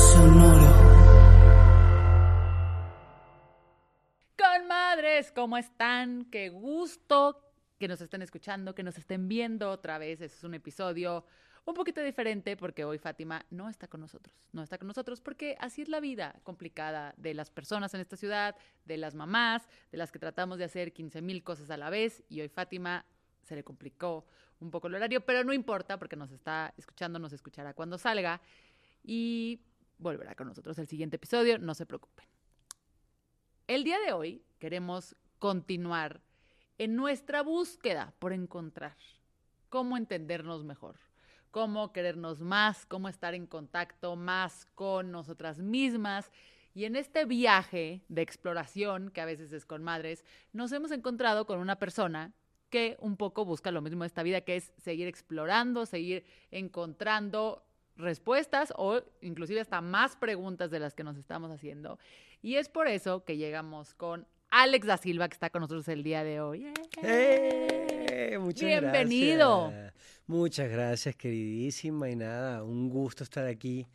Sonoro. Con madres, ¿cómo están? Qué gusto que nos estén escuchando, que nos estén viendo otra vez. Este es un episodio un poquito diferente porque hoy Fátima no está con nosotros. No está con nosotros porque así es la vida complicada de las personas en esta ciudad, de las mamás, de las que tratamos de hacer 15 mil cosas a la vez. Y hoy Fátima se le complicó un poco el horario, pero no importa porque nos está escuchando, nos escuchará cuando salga. Y volverá con nosotros el siguiente episodio, no se preocupen. El día de hoy queremos continuar en nuestra búsqueda por encontrar cómo entendernos mejor, cómo querernos más, cómo estar en contacto más con nosotras mismas. Y en este viaje de exploración, que a veces es con madres, nos hemos encontrado con una persona que un poco busca lo mismo de esta vida, que es seguir explorando, seguir encontrando respuestas o inclusive hasta más preguntas de las que nos estamos haciendo. Y es por eso que llegamos con Alex da Silva, que está con nosotros el día de hoy. ¡Eh! Muchas Bienvenido. gracias. Muchas gracias, queridísima. Y nada, un gusto estar aquí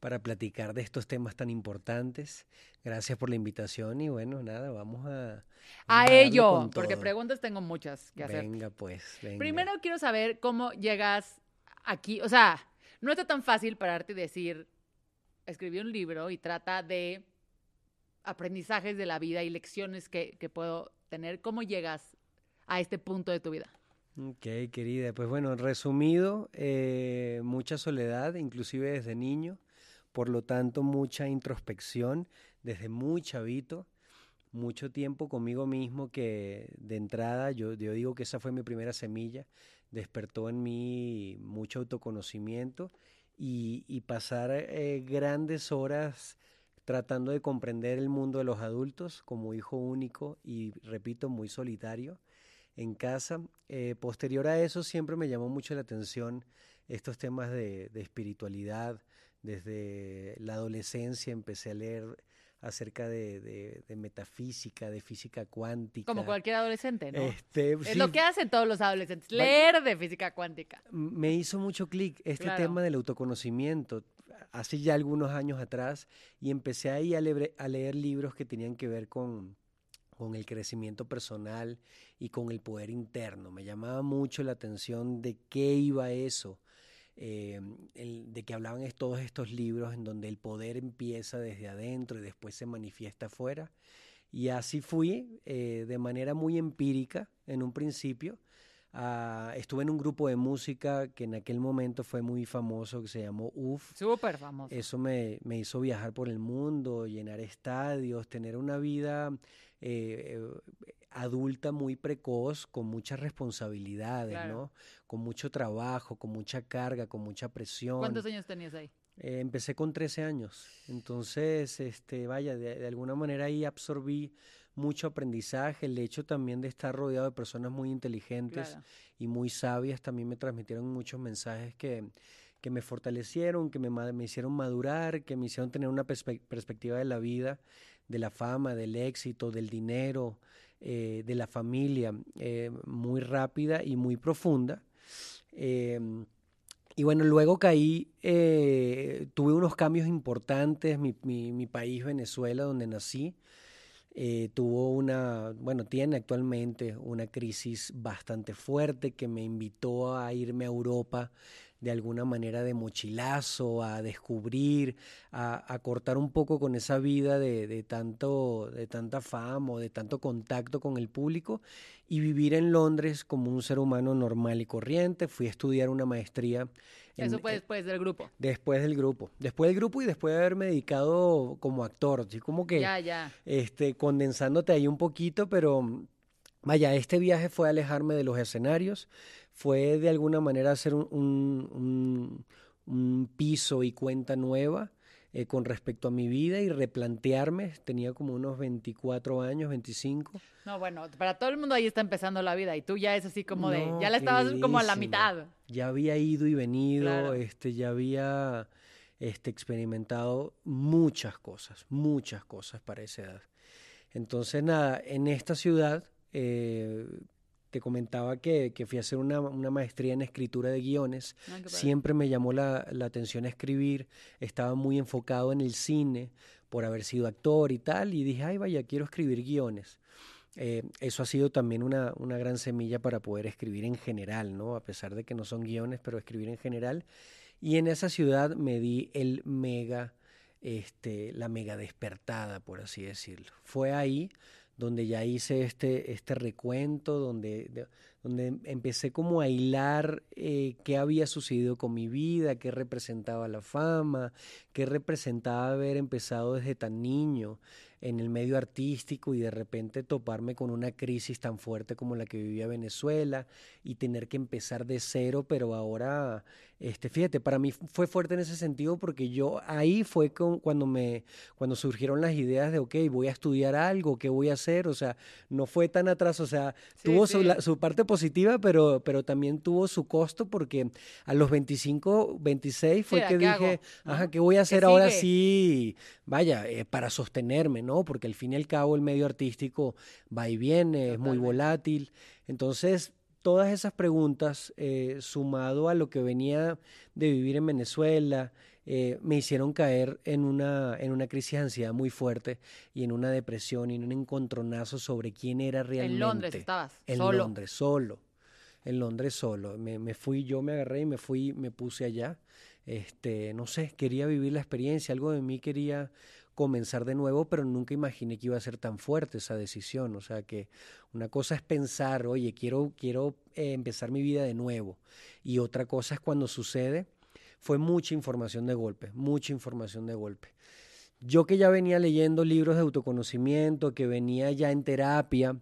para platicar de estos temas tan importantes. Gracias por la invitación y bueno, nada, vamos a... A darle ello, porque preguntas tengo muchas que hacer. Venga, pues, venga. Primero quiero saber cómo llegas aquí. O sea, no está tan fácil pararte y decir, escribí un libro y trata de aprendizajes de la vida y lecciones que, que puedo tener. ¿Cómo llegas a este punto de tu vida? Ok, querida. Pues bueno, resumido, eh, mucha soledad, inclusive desde niño, por lo tanto mucha introspección desde muy chavito, mucho tiempo conmigo mismo que de entrada yo, yo digo que esa fue mi primera semilla, despertó en mí mucho autoconocimiento y, y pasar eh, grandes horas tratando de comprender el mundo de los adultos como hijo único y, repito, muy solitario en casa. Eh, posterior a eso siempre me llamó mucho la atención estos temas de, de espiritualidad. Desde la adolescencia empecé a leer acerca de, de- de metafísica, de física cuántica. Como cualquier adolescente, ¿no? Este, es sí, lo que hacen todos los adolescentes, leer de física cuántica. me hizo mucho clic este Claro. tema del autoconocimiento hace ya algunos años atrás y empecé ahí a, lebre- a leer libros que tenían que ver con, con el crecimiento personal y con el poder interno. Me llamaba mucho la atención de qué iba eso, eh, el- de que hablaban es- todos estos libros en donde el poder empieza desde adentro y después se manifiesta afuera. Y así fui, eh, de manera muy empírica en un principio. Ah, estuve en un grupo de música que en aquel momento fue muy famoso, que se llamó UF. Súper famoso. Eso me, me hizo viajar por el mundo, llenar estadios, tener una vida eh, adulta muy precoz, con muchas responsabilidades, Claro. ¿no? Con mucho trabajo, con mucha carga, con mucha presión. ¿Cuántos años tenías ahí? Eh, empecé con 13 años. Entonces, este, vaya, de, de alguna manera ahí absorbí mucho aprendizaje. El hecho también de estar rodeado de personas muy inteligentes Claro. y muy sabias también me transmitieron muchos mensajes que, que me fortalecieron, que me, me hicieron madurar, que me hicieron tener una perspe- perspectiva de la vida, de la fama, del éxito, del dinero, eh, de la familia, eh, muy rápida y muy profunda. Em, y bueno, luego caí, eh, tuve unos cambios importantes, mi, país, Venezuela, donde nací, tuvo una, bueno, tiene actualmente una crisis bastante fuerte que me invitó a irme a Europa de alguna manera de mochilazo, a descubrir, a, a cortar un poco con esa vida de, de tanto, de tanta fama o de tanto contacto con el público y vivir en Londres como un ser humano normal y corriente. Fui a estudiar una maestría. en- Eso fue después del grupo. Después del grupo. Después del grupo y después de haberme dedicado como actor. Así como que Ya, ya. este, condensándote ahí un poquito, pero vaya, este viaje fue alejarme de los escenarios, fue de alguna manera hacer un, un piso y cuenta nueva eh, con respecto a mi vida y replantearme. Tenía como unos 24 años, 25. No, bueno, para todo el mundo ahí está empezando la vida y tú ya es así como de, ya la estabas como a la mitad. Ya había ido y venido, este, ya había este, experimentado muchas cosas, muchas cosas para esa edad. Entonces, nada, en esta ciudad eh, te comentaba que, fui a hacer una, maestría en escritura de guiones. Ah, Siempre me llamó la, atención escribir. Estaba muy enfocado en el cine por haber sido actor y tal. Y dije, ay, vaya, quiero escribir guiones. Eh, eso ha sido también una, una, gran semilla para poder escribir en general, ¿no? A pesar de que no son guiones, pero escribir en general. Y en esa ciudad me di el mega, este, la mega despertada, por así decirlo. Fue ahí donde ya hice este, este recuento, donde, donde empecé como a hilar eh, qué había sucedido con mi vida, qué representaba la fama, qué representaba haber empezado desde tan niño en el medio artístico y de repente toparme con una crisis tan fuerte como la que vivía Venezuela y tener que empezar de cero, pero ahora, este, fíjate, para mí fue fuerte en ese sentido porque yo ahí fue cuando me, cuando surgieron las ideas de, ok, voy a estudiar algo, ¿qué voy a hacer? O sea, no fue tan atrás, o sea, tuvo Su, parte positiva, pero, pero también tuvo su costo porque a los 25, 26 fue que dije, ajá, ¿qué voy a hacer ahora sí? Vaya, eh, para sostenerme, ¿no? Porque al fin y al cabo el medio artístico va y viene, es muy volátil. Entonces, todas esas preguntas, eh, sumado a lo que venía de vivir en Venezuela, eh, me hicieron caer en una, en una crisis de ansiedad muy fuerte y en una depresión y en un encontronazo sobre quién era realmente. En Londres estabas. En Londres, solo. En Londres solo. Me, me, fui, yo me agarré y me fui, me puse allá. Este, no sé, quería vivir la experiencia, algo de mí quería comenzar de nuevo, pero nunca imaginé que iba a ser tan fuerte esa decisión. O sea que una cosa es pensar, oye, quiero, quiero eh, empezar mi vida de nuevo. Y otra cosa es cuando sucede, fue mucha información de golpe, mucha información de golpe. Yo que ya venía leyendo libros de autoconocimiento, que venía ya en terapia,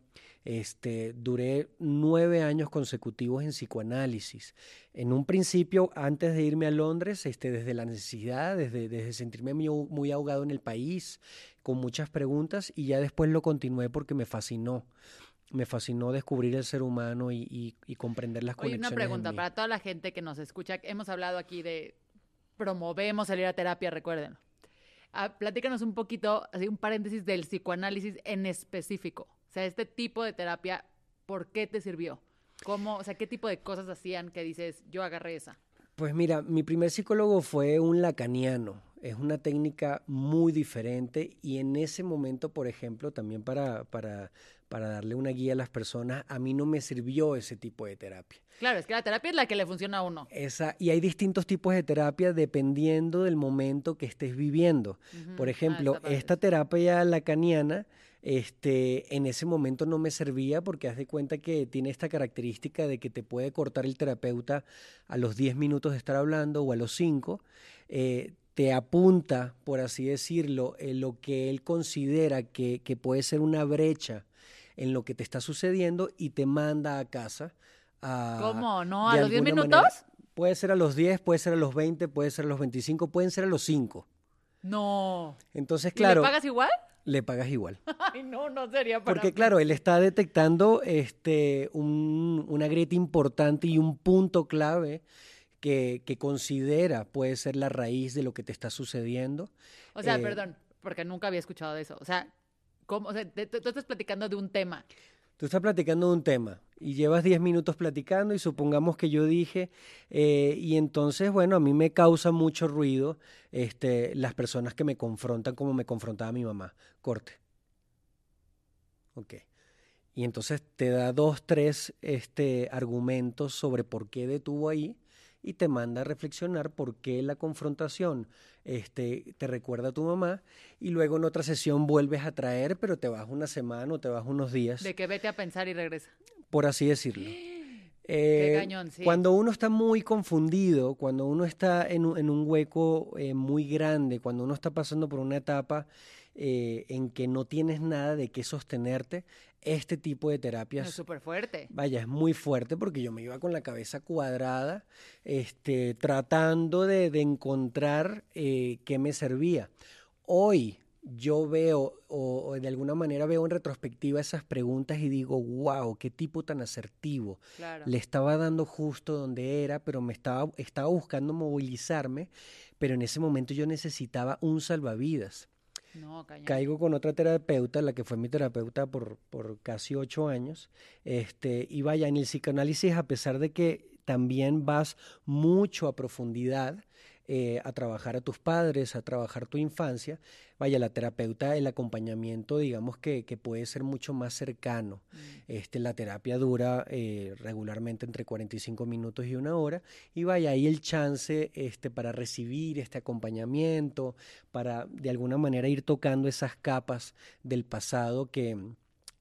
este, duré nueve años consecutivos en psicoanálisis. En un principio, antes de irme a Londres, este, desde la necesidad, desde, desde sentirme muy, ahogado en el país, con muchas preguntas, y ya después lo continué porque me fascinó me fascinó descubrir el ser humano y, comprender las Oye, conexiones. Una pregunta para toda la gente que nos escucha. Hemos hablado aquí de promovemos salir a terapia, recuerden. Ah, platícanos un poquito, así un paréntesis del psicoanálisis en específico. O sea, este tipo de terapia, ¿por qué te sirvió? ¿Cómo, o sea, qué tipo de cosas hacían que dices, yo agarré esa? Pues mira, mi primer psicólogo fue un lacaniano. Es una técnica muy diferente y en ese momento, por ejemplo, también para, para, para darle una guía a las personas, a mí no me sirvió ese tipo de terapia. Claro, es que la terapia es la que le funciona a uno. Esa, y hay distintos tipos de terapia dependiendo del momento que estés viviendo. Por ah, ejemplo, esta terapia lacaniana este, en ese momento no me servía porque haz de cuenta que tiene esta característica de que te puede cortar el terapeuta a los 10 minutos de estar hablando o a los 5. Eh, te apunta, por así decirlo, en lo que él considera que, puede ser una brecha en lo que te está sucediendo y te manda a casa. ¿Cómo? ¿No? ¿A los 10 minutos? puede ser a los 10, puede ser a los 20, puede ser a los 25, pueden ser a los 5. No. Entonces, claro. ¿Y le pagas igual? Le pagas igual. Ay, no, no sería para Porque claro, él está detectando este, un, una grieta importante y un punto clave que, que, considera puede ser la raíz de lo que te está sucediendo. O sea, eh, perdón, porque nunca había escuchado de eso. O sea, ¿cómo, o sea tú estás platicando de un tema Tú estás platicando de un tema y llevas 10 minutos platicando y supongamos que yo dije, eh, y entonces, bueno, a mí me causa mucho ruido este, las personas que me confrontan como me confrontaba mi mamá. Corte. Ok. Y entonces te da dos, tres este, argumentos sobre por qué detuvo ahí y te manda a reflexionar por qué la confrontación este, te recuerda a tu mamá y luego en otra sesión vuelves a traer, pero te vas una semana o te vas unos días. De que vete a pensar y regresa. Por así decirlo. Eh, cuando uno está muy confundido, cuando uno está en un, en un hueco eh, muy grande, cuando uno está pasando por una etapa eh, en que no tienes nada de qué sostenerte, este tipo de terapias. Es súper fuerte. Vaya, es muy fuerte porque yo me iba con la cabeza cuadrada, este, tratando de, de encontrar qué me servía. Hoy yo veo, o, de alguna manera veo en retrospectiva esas preguntas y digo, wow, qué tipo tan asertivo. Le estaba dando justo donde era, pero me estaba, estaba buscando movilizarme, pero en ese momento yo necesitaba un salvavidas. Caigo con otra terapeuta, la que fue mi terapeuta por, por casi ocho años. Este, y vaya, en el psicoanálisis, a pesar de que también vas mucho a profundidad, eh, a trabajar a tus padres, a trabajar tu infancia, vaya, la terapeuta, el acompañamiento, digamos que, que puede ser mucho más cercano. Mm. Este, la terapia dura eh, regularmente entre 45 minutos y una hora, y vaya, ahí el chance este, para recibir este acompañamiento, para de alguna manera ir tocando esas capas del pasado que,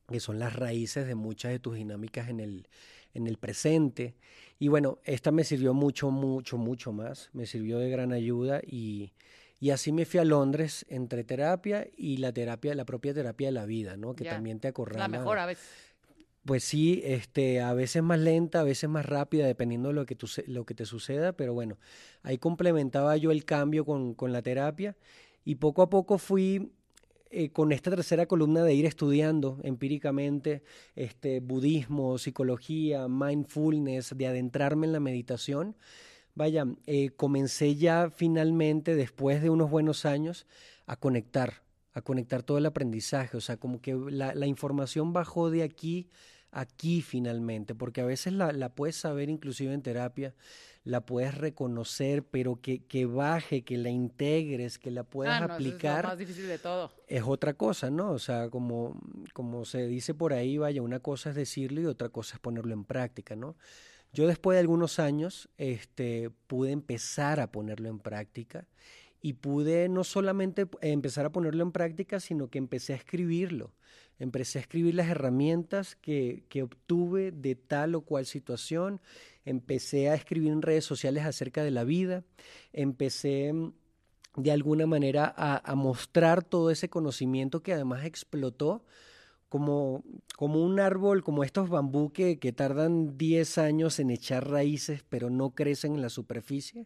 que son las raíces de muchas de tus dinámicas en el, en el presente. Y bueno, esta me sirvió mucho, mucho, mucho más. Me sirvió de gran ayuda y, y así me fui a Londres entre terapia y la terapia, la propia terapia de la vida, ¿no? Que también te acorrala. La mejor a veces. Pues sí, este, a veces más lenta, a veces más rápida, dependiendo de lo que, lo que te suceda, pero bueno, ahí complementaba yo el cambio con, con la terapia y poco a poco fui eh, con esta tercera columna de ir estudiando empíricamente este, budismo, psicología, mindfulness, de adentrarme en la meditación, vaya, eh, comencé ya finalmente, después de unos buenos años, a conectar, a conectar todo el aprendizaje, o sea, como que la, la información bajó de aquí aquí finalmente, porque a veces la, la puedes saber inclusive en terapia, la puedes reconocer, pero que, que baje, que la integres, que la puedas ah, aplicar. Es más difícil de todo. Es otra cosa, ¿no? O sea, como, como se dice por ahí, vaya, una cosa es decirlo y otra cosa es ponerlo en práctica, ¿no? Yo después de algunos años este, pude empezar a ponerlo en práctica y pude no solamente empezar a ponerlo en práctica, sino que empecé a escribirlo. Empecé a escribir las herramientas que, que obtuve de tal o cual situación. Empecé a escribir en redes sociales acerca de la vida, empecé mm, de alguna manera a, mostrar todo ese conocimiento que además explotó como, como un árbol, como estos bambú que, que tardan 10 años en echar raíces, pero no crecen en la superficie,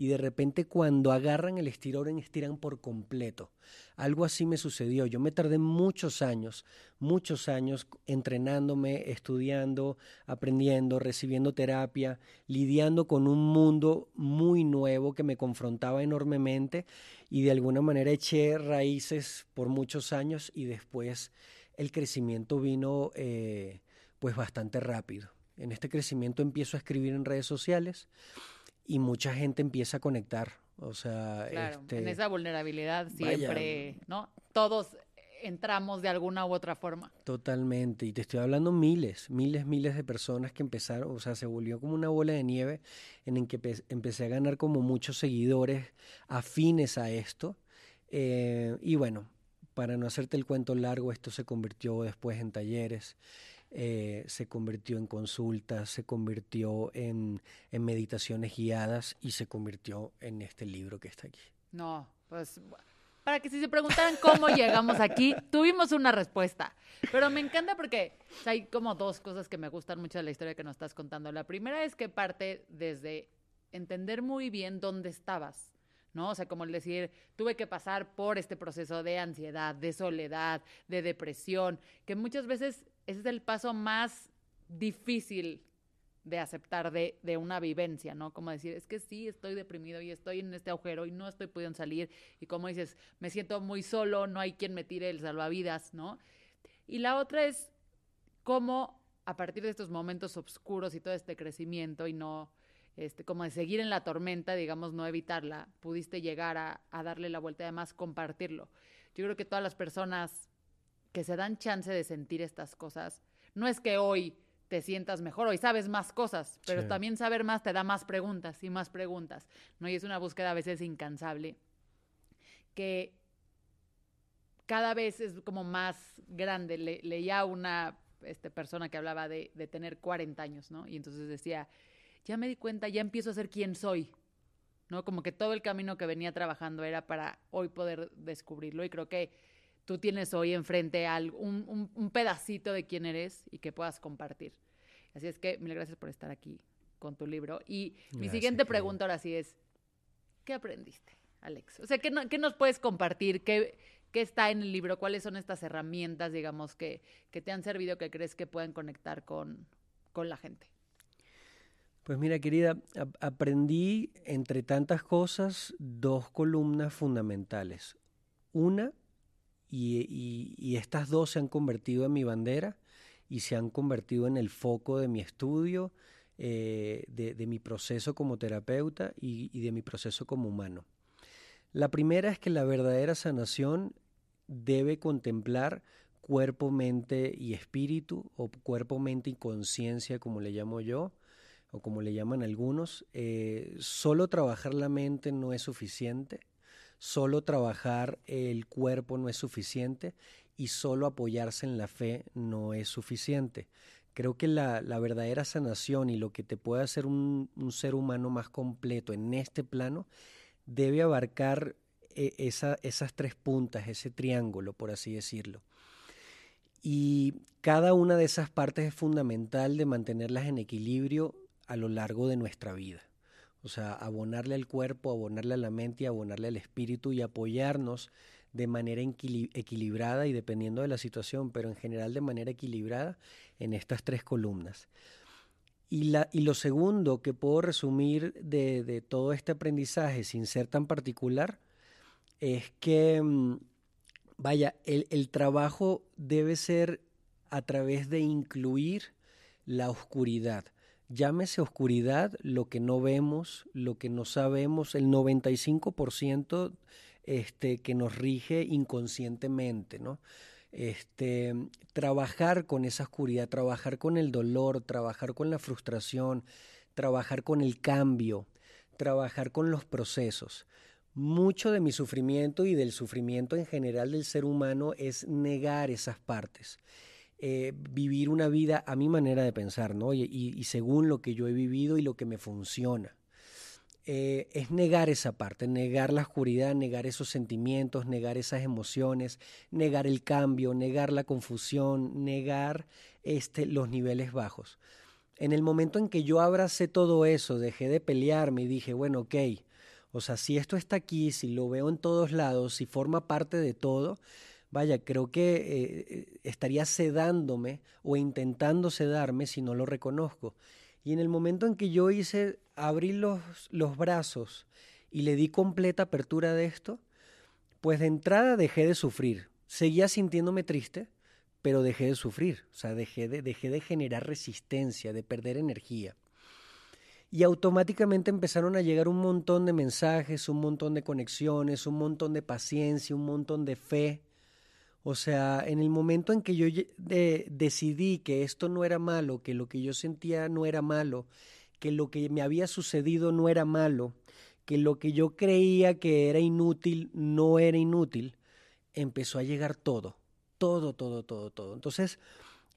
y de repente cuando agarran el estirón, estiran por completo. Algo así me sucedió. Yo me tardé muchos años, muchos años entrenándome, estudiando, aprendiendo, recibiendo terapia, lidiando con un mundo muy nuevo que me confrontaba enormemente y de alguna manera eché raíces por muchos años y después el crecimiento vino eh, pues bastante rápido. En este crecimiento empiezo a escribir en redes sociales y mucha gente empieza a conectar. O sea, este, en esa vulnerabilidad siempre, ¿no? Todos entramos de alguna u otra forma. Totalmente, y te estoy hablando miles, miles, miles de personas que empezaron, o sea, se volvió como una bola de nieve en el que empecé a ganar como muchos seguidores afines a esto. Eh, y bueno, para no hacerte el cuento largo, esto se convirtió después en talleres, eh, se convirtió en consultas, se convirtió en, en, meditaciones guiadas y se convirtió en este libro que está aquí. No, pues para que si se preguntaran cómo llegamos aquí, tuvimos una respuesta. Pero me encanta porque hay como dos cosas que me gustan mucho de la historia que nos estás contando. La primera es que parte desde entender muy bien dónde estabas ¿no? O sea, como el decir, tuve que pasar por este proceso de ansiedad, de soledad, de depresión, que muchas veces ese es el paso más difícil de aceptar de, una vivencia, ¿no? Como decir, es que sí, estoy deprimido y estoy en este agujero y no estoy pudiendo salir y como dices, me siento muy solo, no hay quien me tire el salvavidas, ¿no? Y la otra es cómo a partir de estos momentos oscuros y todo este crecimiento y no este, como de seguir en la tormenta, digamos, no evitarla, pudiste llegar a, darle la vuelta y además compartirlo. Yo creo que todas las personas que se dan chance de sentir estas cosas, no es que hoy te sientas mejor, hoy sabes más cosas, pero también saber más te da más preguntas y más preguntas, ¿no? Y es una búsqueda a veces incansable que cada vez es como más grande. leía una este, persona que hablaba de, de tener 40 años, ¿no? Y entonces decía, ya me di cuenta, ya empiezo a ser quien soy, ¿no? Como que todo el camino que venía trabajando era para hoy poder descubrirlo y creo que tú tienes hoy enfrente un, un, pedacito de quién eres y que puedas compartir. Así es que mil gracias por estar aquí con tu libro. Y mi siguiente pregunta ahora sí es, ¿qué aprendiste, Alex? O sea, ¿qué, qué nos puedes compartir? ¿Qué, ¿Qué está en el libro? ¿Cuáles son estas herramientas, digamos, que, que te han servido, que crees que pueden conectar con, con la gente? Pues mira, querida, aprendí entre tantas cosas dos columnas fundamentales. Una, y, estas dos se han convertido en mi bandera y se han convertido en el foco de mi estudio, eh, de, mi proceso como terapeuta y, y de mi proceso como humano. La primera es que la verdadera sanación debe contemplar cuerpo, mente y espíritu, o cuerpo, mente y conciencia, como le llamo yo, o como le llaman algunos. Eh, solo trabajar la mente no es suficiente, solo trabajar el cuerpo no es suficiente y solo apoyarse en la fe no es suficiente. Creo que la, verdadera sanación y lo que te puede hacer un ser humano más completo en este plano debe abarcar e, esas tres puntas, ese triángulo, por así decirlo. Y cada una de esas partes es fundamental de mantenerlas en equilibrio a lo largo de nuestra vida. O sea, abonarle al cuerpo, abonarle a la mente y abonarle al espíritu y apoyarnos de manera equilibrada y dependiendo de la situación, pero en general de manera equilibrada en estas tres columnas. Y, la, y lo segundo que puedo resumir de, de todo este aprendizaje sin ser tan particular es que, mm, vaya, el, trabajo debe ser a través de incluir la oscuridad. Llámese oscuridad lo que no vemos, lo que no sabemos, el 95% este, que nos rige inconscientemente, ¿no? Este, trabajar con esa oscuridad, trabajar con el dolor, trabajar con la frustración, trabajar con el cambio, trabajar con los procesos. Mucho de mi sufrimiento y del sufrimiento en general del ser humano es negar esas partes. Eh, vivir una vida a mi manera de pensar, ¿no? Y, según lo que yo he vivido y lo que me funciona. Eh, es negar esa parte, negar la oscuridad, negar esos sentimientos, negar esas emociones, negar el cambio, negar la confusión, negar este, los niveles bajos. En el momento en que yo abracé todo eso, dejé de pelearme y dije, bueno, ok, o sea, si esto está aquí, si lo veo en todos lados, si forma parte de todo, vaya, creo que eh, estaría sedándome o intentando sedarme si no lo reconozco. Y en el momento en que yo hice, abrí los, los brazos y le di completa apertura de esto, pues de entrada dejé de sufrir. Seguía sintiéndome triste, pero dejé de sufrir. O sea, dejé de, dejé de generar resistencia, de perder energía y automáticamente empezaron a llegar un montón de mensajes, un montón de conexiones, un montón de paciencia, un montón de fe. O sea, en el momento en que yo decidí que esto no era malo, que lo que yo sentía no era malo, que lo que me había sucedido no era malo, que lo que yo creía que era inútil no era inútil, empezó a llegar todo, todo, todo, todo, todo. Entonces,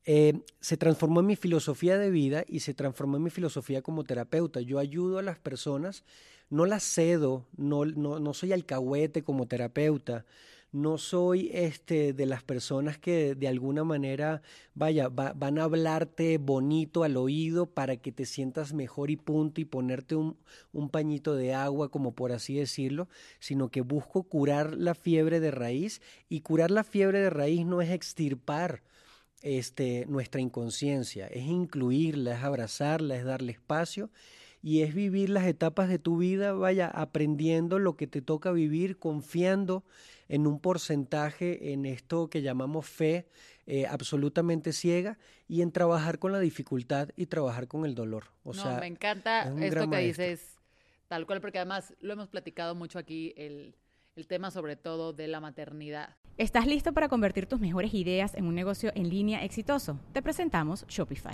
eh, se transformó en mi filosofía de vida y se transformó en mi filosofía como terapeuta. Yo ayudo a las personas, no las cedo, no, no, no soy alcahuete como terapeuta, no soy este de las personas que de alguna manera, vaya, van a hablarte bonito al oído para que te sientas mejor y punto y ponerte un, un pañito de agua, como por así decirlo, sino que busco curar la fiebre de raíz y curar la fiebre de raíz no es extirpar, este, nuestra inconsciencia, es incluirla, es abrazarla, es darle espacio y es vivir las etapas de tu vida, vaya, aprendiendo lo que te toca vivir, confiando en un porcentaje en esto que llamamos fe eh, absolutamente ciega y en trabajar con la dificultad y trabajar con el dolor. O no, me encanta esto que dices, tal cual, porque además lo hemos platicado mucho aquí, el, el tema sobre todo de la maternidad. ¿Estás listo para convertir tus mejores ideas en un negocio en línea exitoso? Te presentamos Shopify.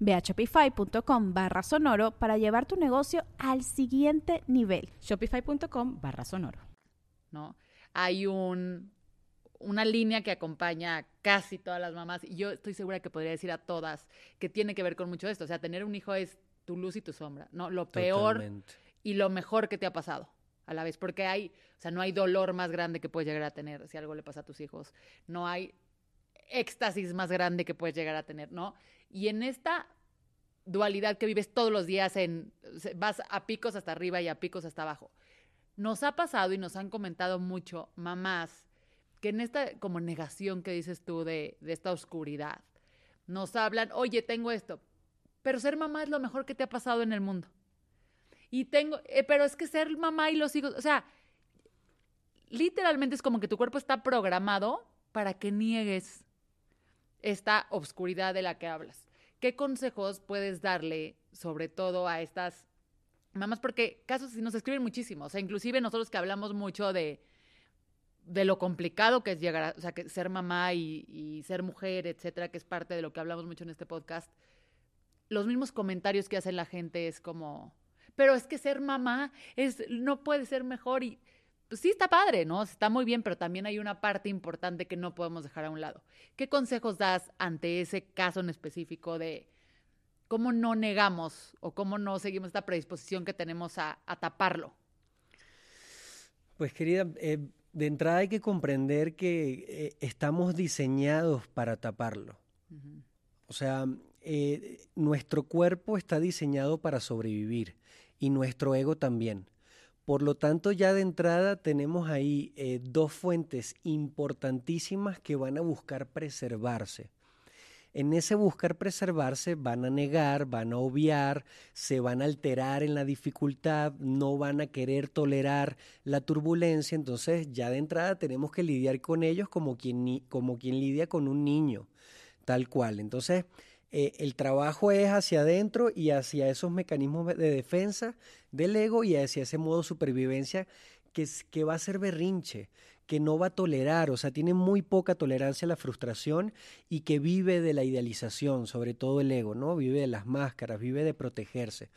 Ve a shopify.com barra sonoro para llevar tu negocio al siguiente nivel. Shopify.com barra sonoro. ¿No? Hay un, una línea que acompaña a casi todas las mamás, y yo estoy segura que podría decir a todas, que tiene que ver con mucho esto. O sea, tener un hijo es tu luz y tu sombra, ¿no? Lo peor y lo mejor que te ha pasado a la vez, porque hay, o sea, no hay dolor más grande que puedes llegar a tener si algo le pasa a tus hijos, no hay éxtasis más grande que puedes llegar a tener, ¿no? Y en esta dualidad que vives todos los días en vas a picos hasta arriba y a picos hasta abajo. Nos ha pasado y nos han comentado mucho mamás que en esta como negación que dices tú de, de esta oscuridad, nos hablan, oye, tengo esto, pero ser mamá es lo mejor que te ha pasado en el mundo. Y tengo, eh, pero es que ser mamá y los hijos, o sea, literalmente es como que tu cuerpo está programado para que niegues esta obscuridad de la que hablas. ¿Qué consejos puedes darle sobre todo a estas mamás? Porque casos sí nos escriben muchísimo, o sea, inclusive nosotros que hablamos mucho de, de lo complicado que es llegar a, o sea, que ser mamá y, ser mujer, etcétera, que es parte de lo que hablamos mucho en este podcast, los mismos comentarios que hace la gente es como, pero es que ser mamá es, no puede ser mejor y pues sí está padre, ¿no? Está muy bien, pero también hay una parte importante que no podemos dejar a un lado. ¿Qué consejos das ante ese caso en específico de cómo no negamos o cómo no seguimos esta predisposición que tenemos a, taparlo? Pues querida, eh, de entrada hay que comprender que eh, estamos diseñados para taparlo. O sea, eh, nuestro cuerpo está diseñado para sobrevivir y nuestro ego también. Por lo tanto, ya de entrada tenemos ahí eh, dos fuentes importantísimas que van a buscar preservarse. En ese buscar preservarse van a negar, van a obviar, se van a alterar en la dificultad, no van a querer tolerar la turbulencia, entonces ya de entrada tenemos que lidiar con ellos como quien, como quien lidia con un niño, tal cual. Entonces, eh, el trabajo es hacia adentro y hacia esos mecanismos de defensa del ego y hacia ese modo de supervivencia que, que va a ser berrinche, que no va a tolerar, o sea, tiene muy poca tolerancia a la frustración y que vive de la idealización, sobre todo el ego, ¿no? Vive de las máscaras, vive de protegerse.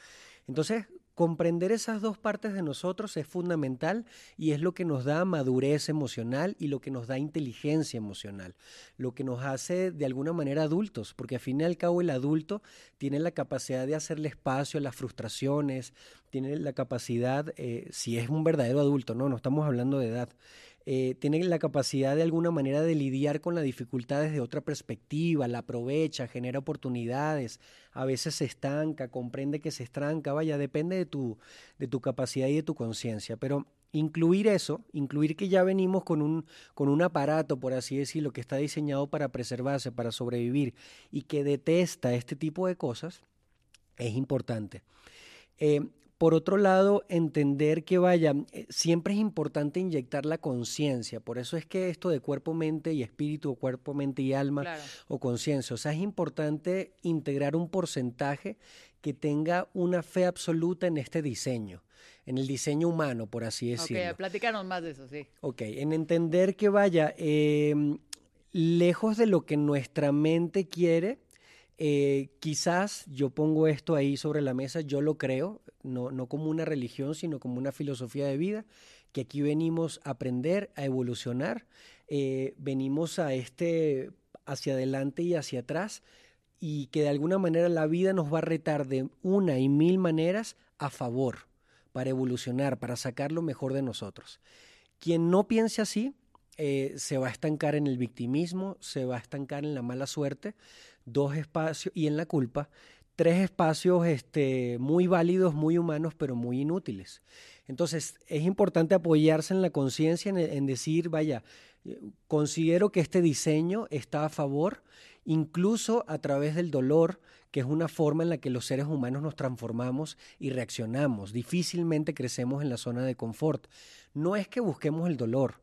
Entonces, Comprender esas dos partes de nosotros es fundamental y es lo que nos da madurez emocional y lo que nos da inteligencia emocional, lo que nos hace de alguna manera adultos, porque al fin y al cabo el adulto tiene la capacidad de hacerle espacio a las frustraciones, tiene la capacidad, eh, si es un verdadero adulto, no, no estamos hablando de edad, eh, tiene la capacidad de alguna manera de lidiar con la dificultad desde otra perspectiva, la aprovecha, genera oportunidades, a veces se estanca, comprende que se estanca, vaya, depende de tu, de tu capacidad y de tu conciencia, pero incluir eso, incluir que ya venimos con un, con un aparato, por así decirlo, que está diseñado para preservarse, para sobrevivir y que detesta este tipo de cosas, es importante. Eh, por otro lado, entender que vaya, eh, siempre es importante inyectar la conciencia. Por eso es que esto de cuerpo, mente y espíritu, o cuerpo, mente y alma, o conciencia. O sea, es importante integrar un porcentaje que tenga una fe absoluta en este diseño, en el diseño humano, por así decirlo. Ok, platícanos más de eso, sí. Ok, en entender que vaya, em, lejos de lo que nuestra mente quiere, eh, quizás yo pongo esto ahí sobre la mesa, yo lo creo, no, como una religión, sino como una filosofía de vida, que aquí venimos a aprender, a evolucionar, eh, venimos a este hacia adelante y hacia atrás, y que de alguna manera la vida nos va a retar de una y mil maneras a favor, para evolucionar, para sacar lo mejor de nosotros. Quien no piense así, eh, se va a estancar en el victimismo, se va a estancar en la mala suerte, dos espacios y en la culpa, tres espacios este, muy válidos, muy humanos, pero muy inútiles. Entonces, es importante apoyarse en la conciencia, en, decir, vaya, considero que este diseño está a favor incluso a través del dolor, que es una forma en la que los seres humanos nos transformamos y reaccionamos. Difícilmente crecemos en la zona de confort. No es que busquemos el dolor,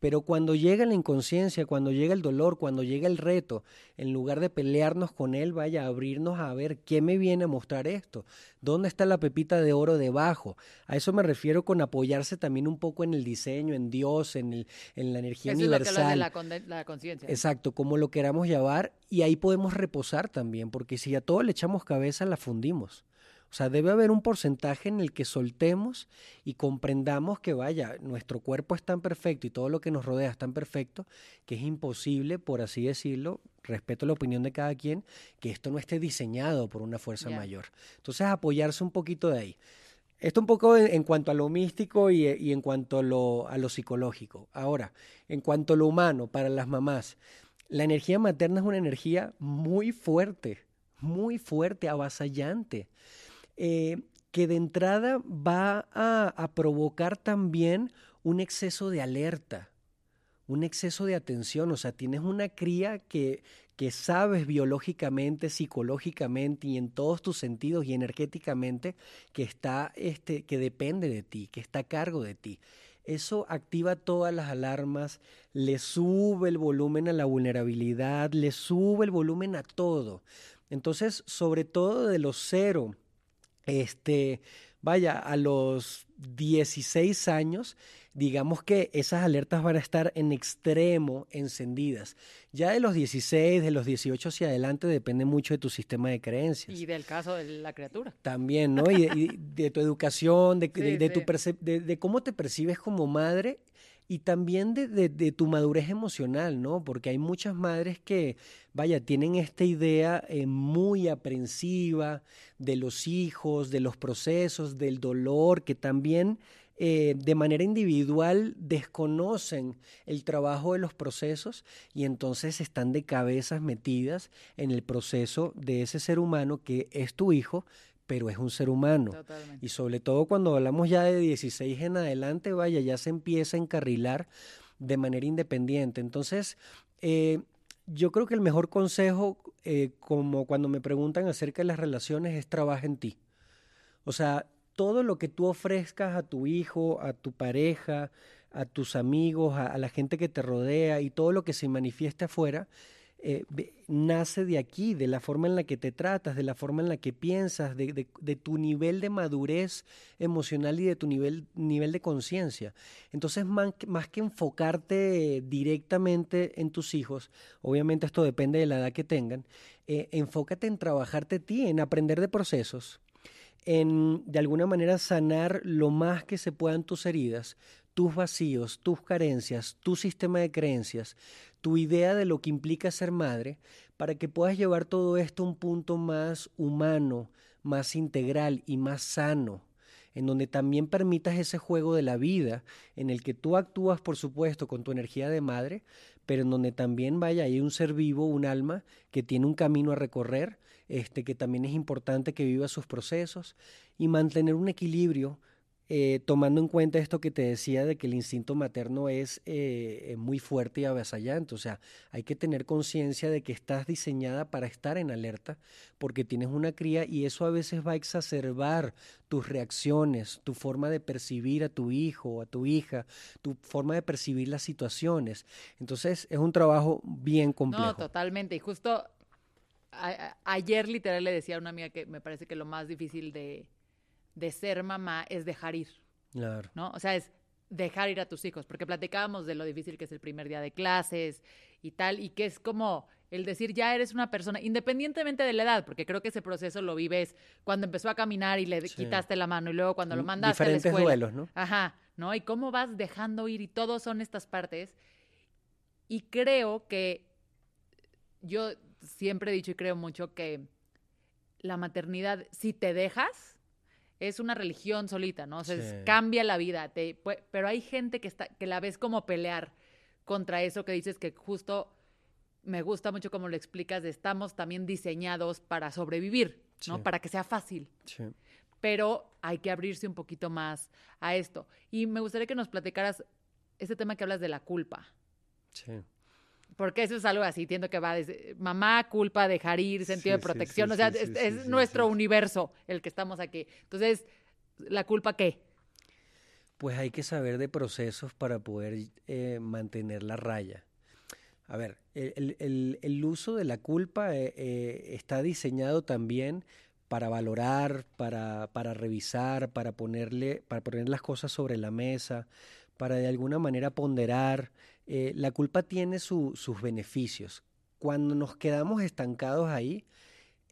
pero cuando llega la inconsciencia, cuando llega el dolor, cuando llega el reto, en lugar de pelearnos con él, vaya a abrirnos a ver qué me viene a mostrar esto, dónde está la pepita de oro debajo. A eso me refiero con apoyarse también un poco en el diseño, en Dios, en, el, en la energía universal. de la, conciencia. Exacto, como lo queramos llevar, y ahí podemos reposar también, porque si a todo le echamos cabeza, la fundimos. O sea, debe haber un porcentaje en el que soltemos y comprendamos que, vaya, nuestro cuerpo es tan perfecto y todo lo que nos rodea es tan perfecto que es imposible, por así decirlo, respeto la opinión de cada quien, que esto no esté diseñado por una fuerza mayor. Entonces, apoyarse un poquito de ahí. Esto un poco en, cuanto a lo místico y, y en cuanto a lo, a lo psicológico. Ahora, en cuanto a lo humano, para las mamás, la energía materna es una energía muy fuerte, muy fuerte, avasallante. Eh, que de entrada va a, provocar también un exceso de alerta, un exceso de atención. O sea, tienes una cría que, que sabes biológicamente, psicológicamente y en todos tus sentidos y energéticamente que está, este, que depende de ti, que está a cargo de ti. Eso activa todas las alarmas, le sube el volumen a la vulnerabilidad, le sube el volumen a todo. Entonces, sobre todo de los cero este, vaya, a los 16 años, digamos que esas alertas van a estar en extremo encendidas. Ya de los 16, de los 18 hacia adelante depende mucho de tu sistema de creencias. Y del caso de la criatura. También, ¿no? Y de, tu educación, de, de, cómo te percibes como madre y también de, tu madurez emocional, ¿no? Porque hay muchas madres que, vaya, tienen esta idea eh, muy aprensiva de los hijos, de los procesos, del dolor, que también eh, de manera individual desconocen el trabajo de los procesos y entonces están de cabezas metidas en el proceso de ese ser humano que es tu hijo, pero es un ser humano. Y sobre todo cuando hablamos ya de 16 en adelante, vaya, ya se empieza a encarrilar de manera independiente. Entonces, eh, yo creo que el mejor consejo, eh, como cuando me preguntan acerca de las relaciones, es trabaja en ti. O sea, todo lo que tú ofrezcas a tu hijo, a tu pareja, a tus amigos, a, a la gente que te rodea y todo lo que se manifieste afuera, eh, nace de aquí, de la forma en la que te tratas, de la forma en la que piensas, de, tu nivel de madurez emocional y de tu nivel, nivel de conciencia. Entonces, más, que enfocarte directamente en tus hijos, obviamente esto depende de la edad que tengan, eh, enfócate en trabajarte ti, en aprender de procesos, en de alguna manera sanar lo más que se puedan tus heridas, tus vacíos, tus carencias, tu sistema de creencias, tu idea de lo que implica ser madre, para que puedas llevar todo esto a un punto más humano, más integral y más sano, en donde también permitas ese juego de la vida, en el que tú actúas, por supuesto, con tu energía de madre, pero en donde también vaya, hay un ser vivo, un alma, que tiene un camino a recorrer, este, que también es importante que viva sus procesos, y mantener un equilibrio eh, tomando en cuenta esto que te decía de que el instinto materno es eh, muy fuerte y avasallante, o sea, hay que tener conciencia de que estás diseñada para estar en alerta porque tienes una cría y eso a veces va a exacerbar tus reacciones, tu forma de percibir a tu hijo o a tu hija, tu forma de percibir las situaciones. Entonces es un trabajo bien complejo. No, totalmente. Y justo ayer literal le decía a una amiga que me parece que lo más difícil de de ser mamá es dejar ir. Claro. ¿No? O sea, es dejar ir a tus hijos, porque platicábamos de lo difícil que es el primer día de clases y tal, y que es como el decir ya eres una persona, independientemente de la edad, porque creo que ese proceso lo vives cuando empezó a caminar y le quitaste la mano y luego cuando lo mandaste a la escuela. duelos, ¿no? Ajá, ¿no? Y cómo vas dejando ir y todos son estas partes. Y creo que yo siempre he dicho y creo mucho que la maternidad, si te dejas, es una religión solita, ¿no? O sea, cambia la vida. pero hay gente que, está, que la ves como pelear contra eso que dices que justo me gusta mucho como lo explicas, de estamos también diseñados para sobrevivir, ¿no? Para que sea fácil. Sí. Pero hay que abrirse un poquito más a esto. Y me gustaría que nos platicaras ese tema que hablas de la culpa. Sí. Porque eso es algo así, entiendo que va desde mamá, culpa, dejar ir, sentido de protección, o sea, es, nuestro universo el que estamos aquí. Entonces, ¿la culpa qué? Pues hay que saber de procesos para poder eh, mantener la raya. A ver, el, uso de la culpa eh, eh, está diseñado también para valorar, para, para revisar, para ponerle, para poner las cosas sobre la mesa, para de alguna manera ponderar. Eh, la culpa tiene sus beneficios. Cuando nos quedamos estancados ahí,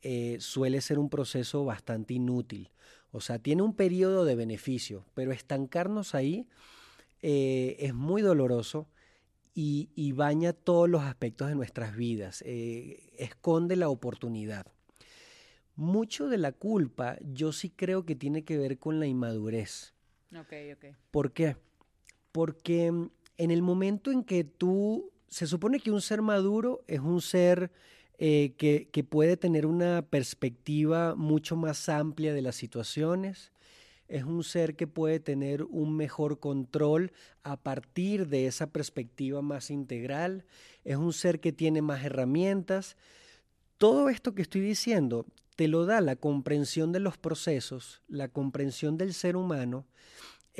eh, suele ser un proceso bastante inútil. O sea, tiene un periodo de beneficio, pero estancarnos ahí eh, es muy doloroso y, y, baña todos los aspectos de nuestras vidas, esconde la oportunidad. Mucho de la culpa yo sí creo que tiene que ver con la inmadurez. Ok, ok. ¿Por qué? Porque mm, en el momento en que tú, se supone que un ser maduro es un ser eh, que, que, puede tener una perspectiva mucho más amplia de las situaciones, es un ser que puede tener un mejor control a partir de esa perspectiva más integral, es un ser que tiene más herramientas. Todo esto que estoy diciendo te lo da la comprensión de los procesos, la comprensión del ser humano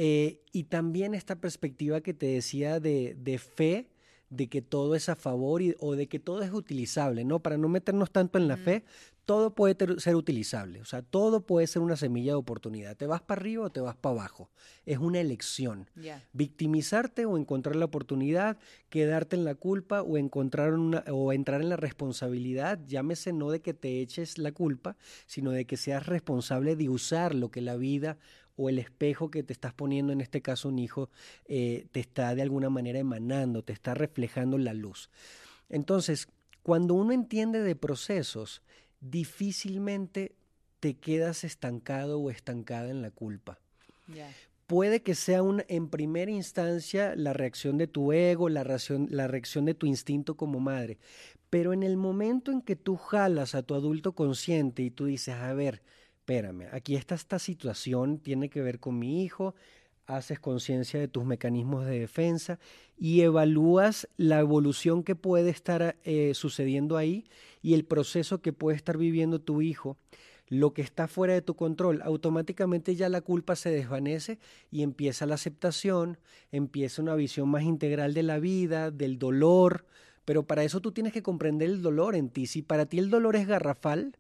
eh, y también esta perspectiva que te decía de, de fe, de que todo es a favor o de que todo es utilizable, ¿no? Para no meternos tanto en la fe, todo puede ser utilizable, o sea, todo puede ser una semilla de oportunidad. Te vas para arriba o te vas para abajo. Es una elección. Victimizarte o encontrar la oportunidad, quedarte en la culpa o encontrar una o entrar en la responsabilidad, llámese no de que te eches la culpa, sino de que seas responsable de usar lo que la vida o el espejo que te estás poniendo, en este caso un hijo, eh, te está de alguna manera emanando, te está reflejando la luz. Entonces, cuando uno entiende de procesos, difícilmente te quedas estancado o estancada en la culpa. Puede que sea un, en primera instancia la reacción de tu ego, la reacción, la reacción de tu instinto como madre, pero en el momento en que tú jalas a tu adulto consciente y tú dices, a ver, espérame, aquí está esta situación, tiene que ver con mi hijo, haces conciencia de tus mecanismos de defensa y evalúas la evolución que puede estar eh, sucediendo ahí y el proceso que puede estar viviendo tu hijo, lo que está fuera de tu control, automáticamente ya la culpa se desvanece y empieza la aceptación, empieza una visión más integral de la vida, del dolor, pero para eso tú tienes que comprender el dolor en ti. Si para ti el dolor es garrafal,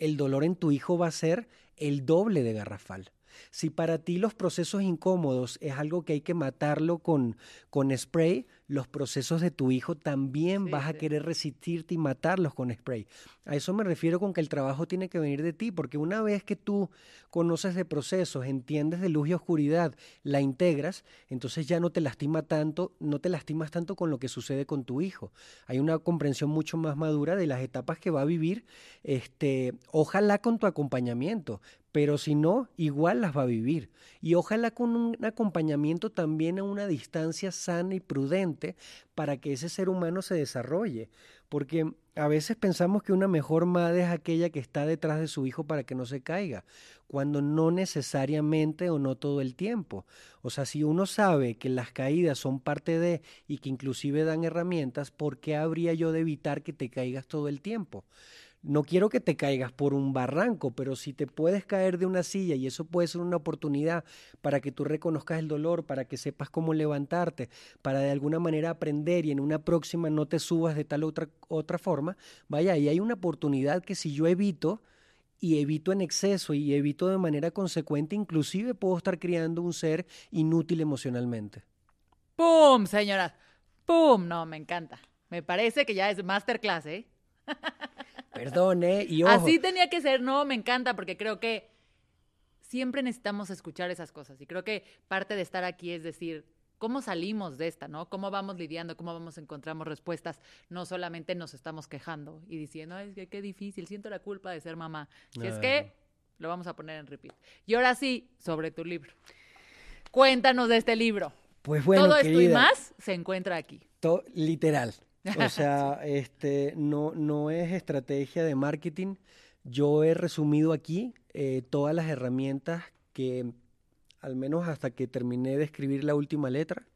el dolor en tu hijo va a ser el doble de garrafal. Si para ti los procesos incómodos es algo que hay que matarlo con, con spray, los procesos de tu hijo también vas a querer resistirte y matarlos con spray. A eso me refiero con que el trabajo tiene que venir de ti, porque una vez que tú conoces de procesos, entiendes de luz y oscuridad, la integras, entonces ya no te lastima tanto, no te lastimas tanto con lo que sucede con tu hijo. Hay una comprensión mucho más madura de las etapas que va a vivir, este, ojalá con tu acompañamiento, pero si no, igual las va a vivir. Y ojalá con un acompañamiento también a una distancia sana y prudente para que ese ser humano se desarrolle. Porque a veces pensamos que una mejor madre es aquella que está detrás de su hijo para que no se caiga, cuando no necesariamente o no todo el tiempo. O sea, si uno sabe que las caídas son parte de y que inclusive dan herramientas, ¿por qué habría yo de evitar que te caigas todo el tiempo? No quiero que te caigas por un barranco, pero si te puedes caer de una silla y eso puede ser una oportunidad para que tú reconozcas el dolor, para que sepas cómo levantarte, para de alguna manera aprender y en una próxima no te subas de tal otra otra forma, vaya, ahí hay una oportunidad que si yo evito y evito en exceso y evito de manera consecuente, inclusive puedo estar criando un ser inútil emocionalmente. ¡Pum, señoras! ¡Pum! No, me encanta. Me parece que ya es masterclass, ¿eh? Perdone, y Así tenía que ser, no, me encanta, porque creo que siempre necesitamos escuchar esas cosas. Y creo que parte de estar aquí es decir, ¿cómo salimos de esta, no? ¿Cómo vamos lidiando? ¿Cómo vamos encontramos respuestas? No solamente nos estamos quejando y diciendo, ay, es que qué difícil, siento la culpa de ser mamá. Si es que lo vamos a poner en repeat. Y ahora sí, sobre tu libro. Cuéntanos de este libro. Pues bueno, Todo esto y más se encuentra aquí. literal. O sea, este, no, no es estrategia de marketing. Yo he resumido aquí eh, todas las herramientas que, al menos hasta que terminé de escribir la última letra,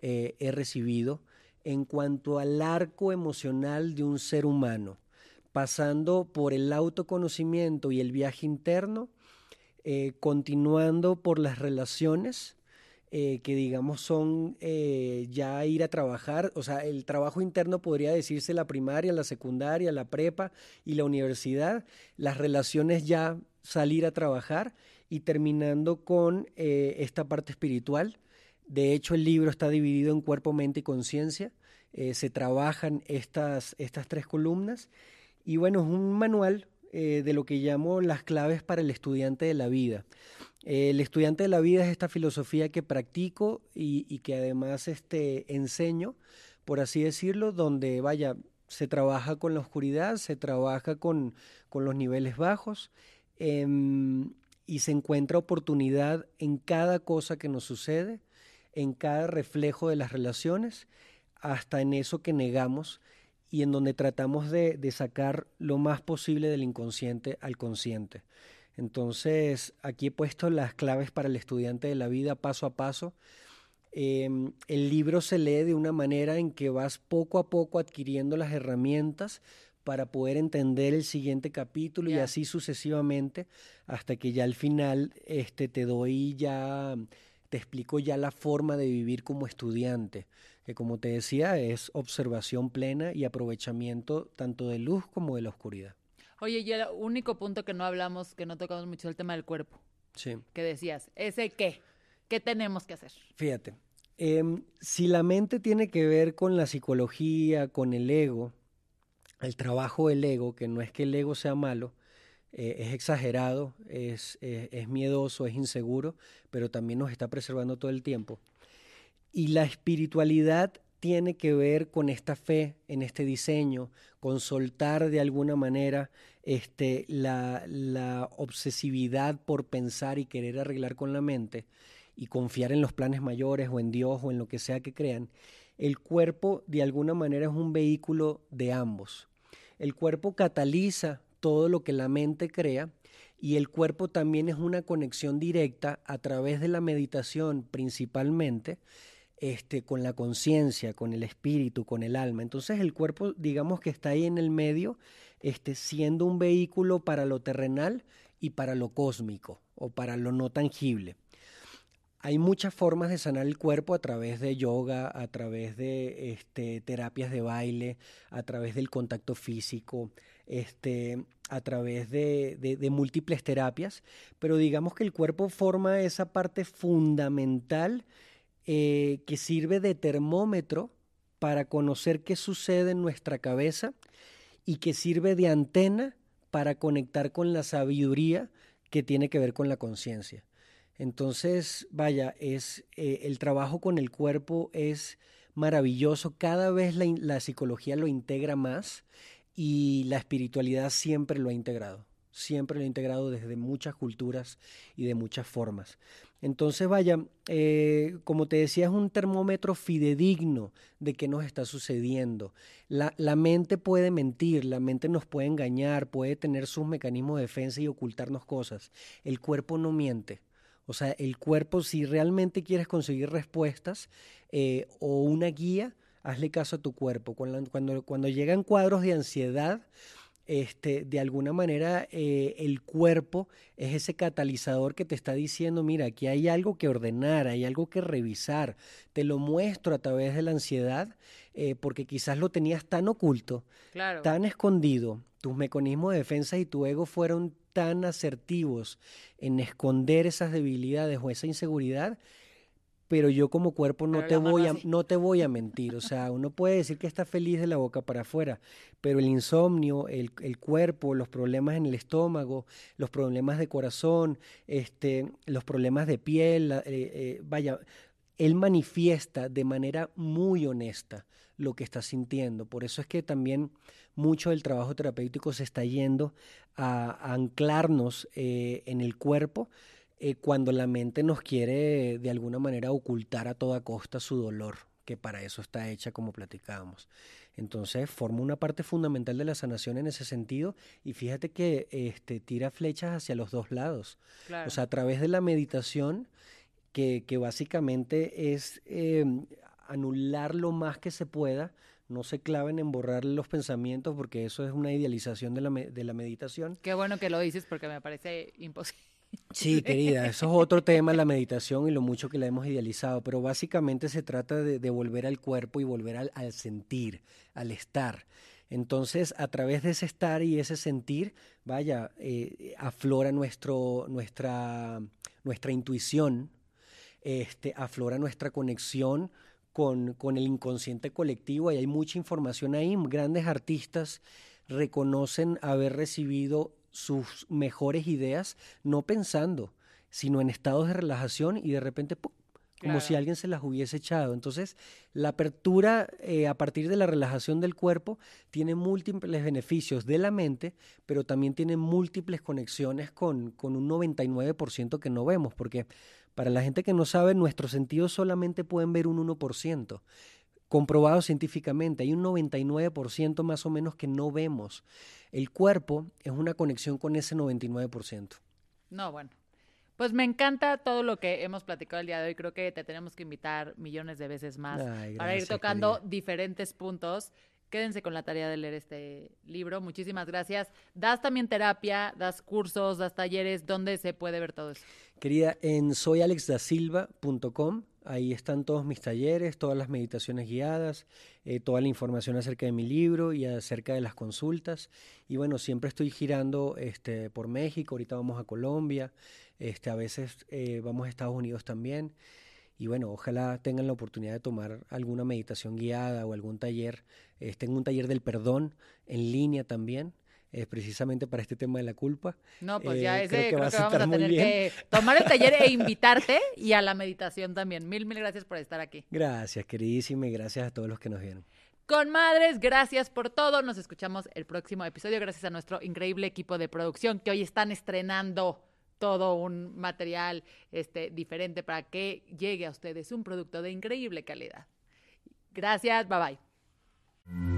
eh, he recibido en cuanto al arco emocional de un ser humano, pasando por el autoconocimiento y el viaje interno, eh, continuando por las relaciones, eh, que digamos son eh, ya ir a trabajar, o sea, el trabajo interno podría decirse la primaria, la secundaria, la prepa y la universidad, las relaciones ya salir a trabajar y terminando con eh, esta parte espiritual. De hecho, el libro está dividido en cuerpo, mente y conciencia. se trabajan estas, estas tres columnas y bueno, es un manual de lo que llamo las claves para el estudiante de la vida. El estudiante de la vida es esta filosofía que practico y, que además este, enseño, por así decirlo, donde vaya, se trabaja con la oscuridad, se trabaja con, los niveles bajos em, y se encuentra oportunidad en cada cosa que nos sucede, en cada reflejo de las relaciones, hasta en eso que negamos y en donde tratamos de, de sacar lo más posible del inconsciente al consciente. Entonces, aquí he puesto las claves para el estudiante de la vida paso a paso. Em, el libro se lee de una manera en que vas poco a poco adquiriendo las herramientas para poder entender el siguiente capítulo y así sucesivamente hasta que ya al final este, te doy ya, te explico ya la forma de vivir como estudiante, que como te decía es observación plena y aprovechamiento tanto de luz como de la oscuridad. Oye, y el único punto que no hablamos, que no tocamos mucho, es el tema del cuerpo. Sí. Que decías, ¿ese qué? ¿Qué tenemos que hacer? Fíjate, em, si la mente tiene que ver con la psicología, con el ego, el trabajo del ego, que no es que el ego sea malo, eh, es exagerado, es, es miedoso, es inseguro, pero también nos está preservando todo el tiempo. Y la espiritualidad tiene que ver con esta fe en este diseño, con soltar de alguna manera este, la, la, obsesividad por pensar y querer arreglar con la mente y confiar en los planes mayores o en Dios o en lo que sea que crean, el cuerpo de alguna manera es un vehículo de ambos. El cuerpo cataliza todo lo que la mente crea y el cuerpo también es una conexión directa a través de la meditación principalmente este, con la conciencia, con el espíritu, con el alma. Entonces el cuerpo, digamos que está ahí en el medio, este, siendo un vehículo para lo terrenal y para lo cósmico o para lo no tangible. Hay muchas formas de sanar el cuerpo a través de yoga, a través de este, terapias de baile, a través del contacto físico, a través de, de, múltiples terapias, pero digamos que el cuerpo forma esa parte fundamental eh, que sirve de termómetro para conocer qué sucede en nuestra cabeza y que sirve de antena para conectar con la sabiduría que tiene que ver con la conciencia. Entonces, vaya, es eh, el trabajo con el cuerpo es maravilloso. Cada vez la, la psicología lo integra más y la espiritualidad siempre lo ha integrado. Siempre lo ha integrado desde muchas culturas y de muchas formas. Entonces, vaya, eh, como te decía, es un termómetro fidedigno de qué nos está sucediendo. La, mente puede mentir, la mente nos puede engañar, puede tener sus mecanismos de defensa y ocultarnos cosas. El cuerpo no miente. O sea, el cuerpo, si realmente quieres conseguir respuestas eh, o una guía, hazle caso a tu cuerpo. Cuando, cuando llegan cuadros de ansiedad, este, de alguna manera eh, el cuerpo es ese catalizador que te está diciendo, mira, aquí hay algo que ordenar, hay algo que revisar. Te lo muestro a través de la ansiedad eh, porque quizás lo tenías tan oculto, tan escondido, tus mecanismos de defensa y tu ego fueron tan asertivos en esconder esas debilidades o esa inseguridad pero yo como cuerpo no te voy a no te voy a mentir, o sea, uno puede decir que está feliz de la boca para afuera, pero el insomnio, el, el cuerpo, los problemas en el estómago, los problemas de corazón, este, los problemas de piel, eh, eh, vaya, él manifiesta de manera muy honesta lo que está sintiendo. Por eso es que también mucho del trabajo terapéutico se está yendo a, anclarnos eh, en el cuerpo eh, cuando la mente nos quiere de alguna manera ocultar a toda costa su dolor, que para eso está hecha como platicábamos. Entonces forma una parte fundamental de la sanación en ese sentido y fíjate que este, tira flechas hacia los dos lados. O sea, a través de la meditación, que, que básicamente es eh, anular lo más que se pueda, no se claven en borrar los pensamientos porque eso es una idealización de la, de la meditación. Qué bueno que lo dices porque me parece imposible. Sí, querida, eso es otro tema, la meditación y lo mucho que la hemos idealizado, pero básicamente se trata de, volver al cuerpo y volver al, al, sentir, al estar. Entonces, a través de ese estar y ese sentir, vaya, eh, aflora nuestro, nuestra, nuestra intuición, este, aflora nuestra conexión con, con el inconsciente colectivo y hay mucha información ahí. Grandes artistas reconocen haber recibido sus mejores ideas no pensando, sino en estados de relajación y de repente como si alguien se las hubiese echado. Entonces, la apertura eh, a partir de la relajación del cuerpo tiene múltiples beneficios de la mente, pero también tiene múltiples conexiones con, con un 99% que no vemos, porque para la gente que no sabe, nuestros sentidos solamente pueden ver un 1%. Comprobado científicamente, hay un 99% más o menos que no vemos. El cuerpo es una conexión con ese 99%. No, bueno, pues me encanta todo lo que hemos platicado el día de hoy. Creo que te tenemos que invitar millones de veces más para ir tocando diferentes puntos. Quédense con la tarea de leer este libro. Muchísimas gracias. Das también terapia, das cursos, das talleres. ¿Dónde se puede ver todo eso? Querida, en soyalexdasilva.com. Ahí están todos mis talleres, todas las meditaciones guiadas, eh, toda la información acerca de mi libro y acerca de las consultas. Y bueno, siempre estoy girando este, por México. Ahorita vamos a Colombia. Este, a veces eh, vamos a Estados Unidos también. Y bueno, ojalá tengan la oportunidad de tomar alguna meditación guiada o algún taller. Este, un taller del perdón en línea también. Es precisamente para este tema de la culpa. No, pues ya eh, ese creo que, vamos a tener que tomar el taller e invitarte y a la meditación también. Mil, mil gracias por estar aquí. Gracias, queridísima, y gracias a todos los que nos vieron. Con madres, gracias por todo. Nos escuchamos el próximo episodio. Gracias a nuestro increíble equipo de producción que hoy están estrenando todo un material este, diferente para que llegue a ustedes un producto de increíble calidad. Gracias, bye bye.